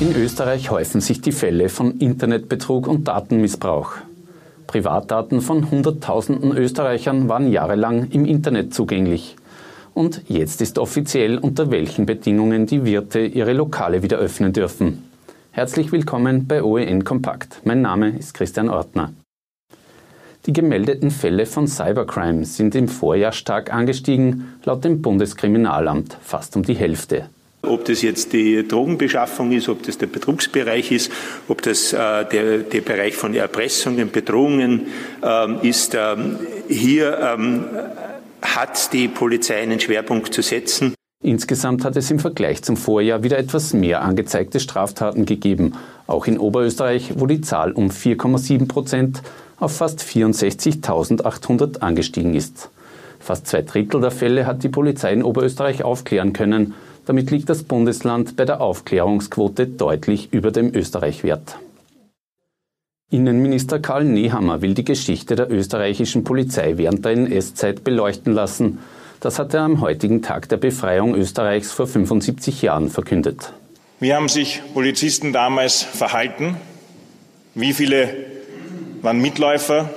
In Österreich häufen sich die Fälle von Internetbetrug und Datenmissbrauch. Privatdaten von Hunderttausenden Österreichern waren jahrelang im Internet zugänglich. Und jetzt ist offiziell, unter welchen Bedingungen die Wirte ihre Lokale wieder öffnen dürfen. Herzlich willkommen bei OEN Kompakt. Mein Name ist Christian Ortner. Die gemeldeten Fälle von Cybercrime sind im Vorjahr stark angestiegen, laut dem Bundeskriminalamt fast um die Hälfte. Ob das jetzt die Drogenbeschaffung ist, ob das der Betrugsbereich ist, ob das äh, der, der Bereich von Erpressungen, Bedrohungen ähm, ist, ähm, hier ähm, hat die Polizei einen Schwerpunkt zu setzen. Insgesamt hat es im Vergleich zum Vorjahr wieder etwas mehr angezeigte Straftaten gegeben, auch in Oberösterreich, wo die Zahl um 4,7 Prozent auf fast 64.800 angestiegen ist. Fast zwei Drittel der Fälle hat die Polizei in Oberösterreich aufklären können, damit liegt das Bundesland bei der Aufklärungsquote deutlich über dem Österreich-Wert. Innenminister Karl Nehammer will die Geschichte der österreichischen Polizei während der NS-Zeit beleuchten lassen. Das hat er am heutigen Tag der Befreiung Österreichs vor 75 Jahren verkündet. Wie haben sich Polizisten damals verhalten? Wie viele waren Mitläufer?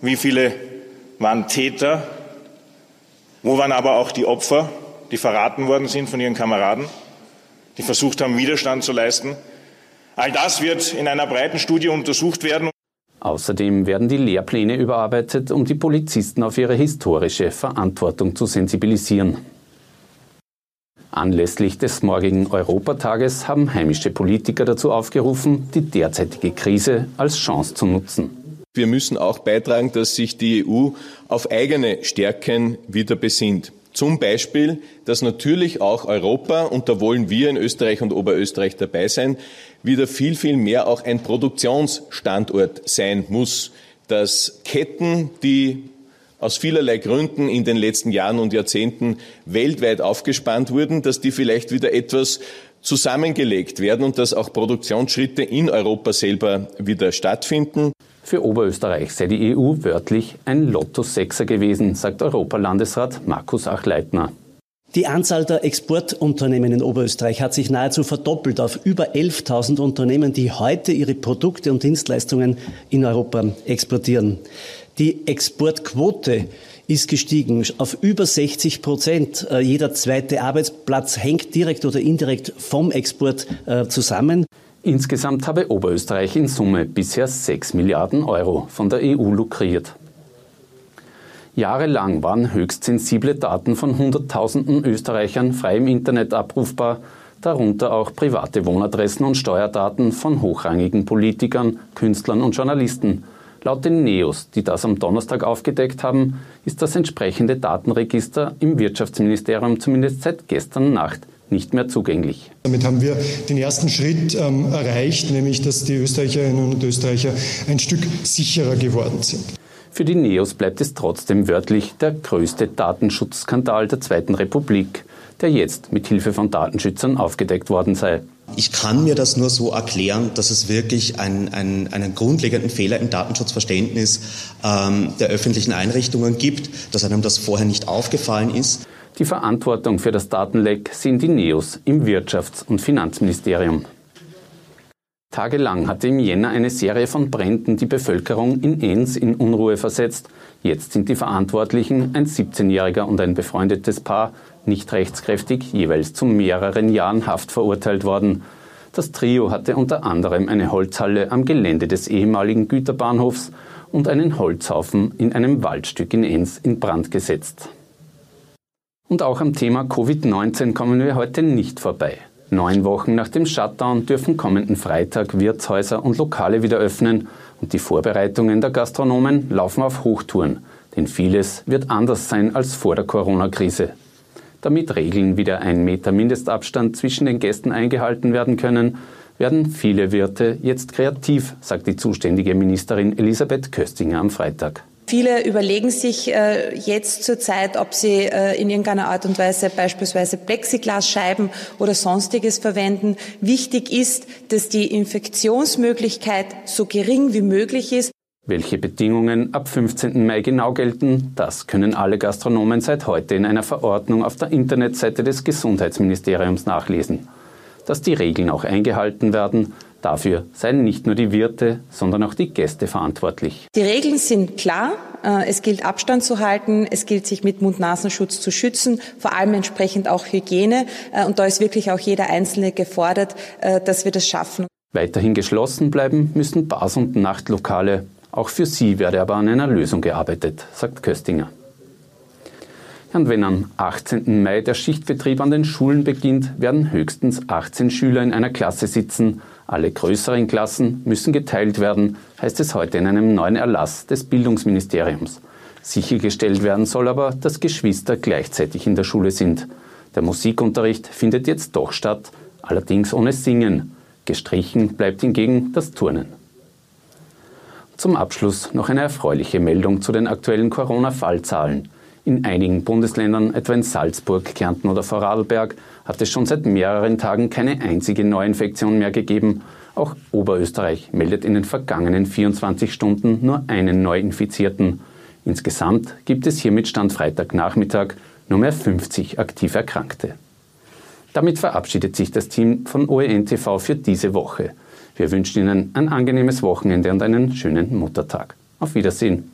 Wie viele waren Täter? Wo waren aber auch die Opfer? Die verraten worden sind von ihren Kameraden, die versucht haben, Widerstand zu leisten. All das wird in einer breiten Studie untersucht werden. Außerdem werden die Lehrpläne überarbeitet, um die Polizisten auf ihre historische Verantwortung zu sensibilisieren. Anlässlich des morgigen Europatages haben heimische Politiker dazu aufgerufen, die derzeitige Krise als Chance zu nutzen. Wir müssen auch beitragen, dass sich die EU auf eigene Stärken wieder besinnt. Zum Beispiel, dass natürlich auch Europa, und da wollen wir in Österreich und Oberösterreich dabei sein, wieder viel, viel mehr auch ein Produktionsstandort sein muss. Dass Ketten, die aus vielerlei Gründen in den letzten Jahren und Jahrzehnten weltweit aufgespannt wurden, dass die vielleicht wieder etwas zusammengelegt werden und dass auch Produktionsschritte in Europa selber wieder stattfinden. Für Oberösterreich sei die EU wörtlich ein Lotto-Sechser gewesen, sagt Europalandesrat Markus Achleitner. Die Anzahl der Exportunternehmen in Oberösterreich hat sich nahezu verdoppelt auf über 11.000 Unternehmen, die heute ihre Produkte und Dienstleistungen in Europa exportieren. Die Exportquote ist gestiegen auf über 60 Prozent. Äh, jeder zweite Arbeitsplatz hängt direkt oder indirekt vom Export äh, zusammen. Insgesamt habe Oberösterreich in Summe bisher 6 Milliarden Euro von der EU lukriert. Jahrelang waren höchst sensible Daten von Hunderttausenden Österreichern frei im Internet abrufbar, darunter auch private Wohnadressen und Steuerdaten von hochrangigen Politikern, Künstlern und Journalisten. Laut den NEOS, die das am Donnerstag aufgedeckt haben, ist das entsprechende Datenregister im Wirtschaftsministerium zumindest seit gestern Nacht nicht mehr zugänglich. Damit haben wir den ersten Schritt ähm, erreicht, nämlich dass die Österreicherinnen und Österreicher ein Stück sicherer geworden sind. Für die NEOS bleibt es trotzdem wörtlich der größte Datenschutzskandal der Zweiten Republik, der jetzt mit Hilfe von Datenschützern aufgedeckt worden sei. Ich kann mir das nur so erklären, dass es wirklich ein, ein, einen grundlegenden Fehler im Datenschutzverständnis ähm, der öffentlichen Einrichtungen gibt, dass einem das vorher nicht aufgefallen ist. Die Verantwortung für das Datenleck sind die NEOS im Wirtschafts- und Finanzministerium. Tagelang hatte im Jänner eine Serie von Bränden die Bevölkerung in Enns in Unruhe versetzt. Jetzt sind die Verantwortlichen, ein 17-Jähriger und ein befreundetes Paar, nicht rechtskräftig, jeweils zu mehreren Jahren Haft verurteilt worden. Das Trio hatte unter anderem eine Holzhalle am Gelände des ehemaligen Güterbahnhofs und einen Holzhaufen in einem Waldstück in Enns in Brand gesetzt. Und auch am Thema Covid-19 kommen wir heute nicht vorbei. Neun Wochen nach dem Shutdown dürfen kommenden Freitag Wirtshäuser und Lokale wieder öffnen und die Vorbereitungen der Gastronomen laufen auf Hochtouren, denn vieles wird anders sein als vor der Corona-Krise. Damit Regeln wie der 1 Meter Mindestabstand zwischen den Gästen eingehalten werden können, werden viele Wirte jetzt kreativ, sagt die zuständige Ministerin Elisabeth Köstinger am Freitag. Viele überlegen sich äh, jetzt zur Zeit, ob sie äh, in irgendeiner Art und Weise beispielsweise Plexiglasscheiben oder sonstiges verwenden. Wichtig ist, dass die Infektionsmöglichkeit so gering wie möglich ist. Welche Bedingungen ab 15. Mai genau gelten, das können alle Gastronomen seit heute in einer Verordnung auf der Internetseite des Gesundheitsministeriums nachlesen. Dass die Regeln auch eingehalten werden. Dafür seien nicht nur die Wirte, sondern auch die Gäste verantwortlich. Die Regeln sind klar. Äh, es gilt Abstand zu halten, es gilt sich mit Mund-Nasenschutz zu schützen, vor allem entsprechend auch Hygiene. Äh, und da ist wirklich auch jeder Einzelne gefordert, äh, dass wir das schaffen. Weiterhin geschlossen bleiben müssen Bars und Nachtlokale. Auch für sie werde aber an einer Lösung gearbeitet, sagt Köstinger. Und wenn am 18. Mai der Schichtbetrieb an den Schulen beginnt, werden höchstens 18 Schüler in einer Klasse sitzen. Alle größeren Klassen müssen geteilt werden, heißt es heute in einem neuen Erlass des Bildungsministeriums. Sichergestellt werden soll aber, dass Geschwister gleichzeitig in der Schule sind. Der Musikunterricht findet jetzt doch statt, allerdings ohne Singen. Gestrichen bleibt hingegen das Turnen. Zum Abschluss noch eine erfreuliche Meldung zu den aktuellen Corona-Fallzahlen. In einigen Bundesländern, etwa in Salzburg, Kärnten oder Vorarlberg, hat es schon seit mehreren Tagen keine einzige Neuinfektion mehr gegeben. Auch Oberösterreich meldet in den vergangenen 24 Stunden nur einen Neuinfizierten. Insgesamt gibt es hier mit Stand Freitagnachmittag nur mehr 50 aktiv Erkrankte. Damit verabschiedet sich das Team von OEN TV für diese Woche. Wir wünschen Ihnen ein angenehmes Wochenende und einen schönen Muttertag. Auf Wiedersehen.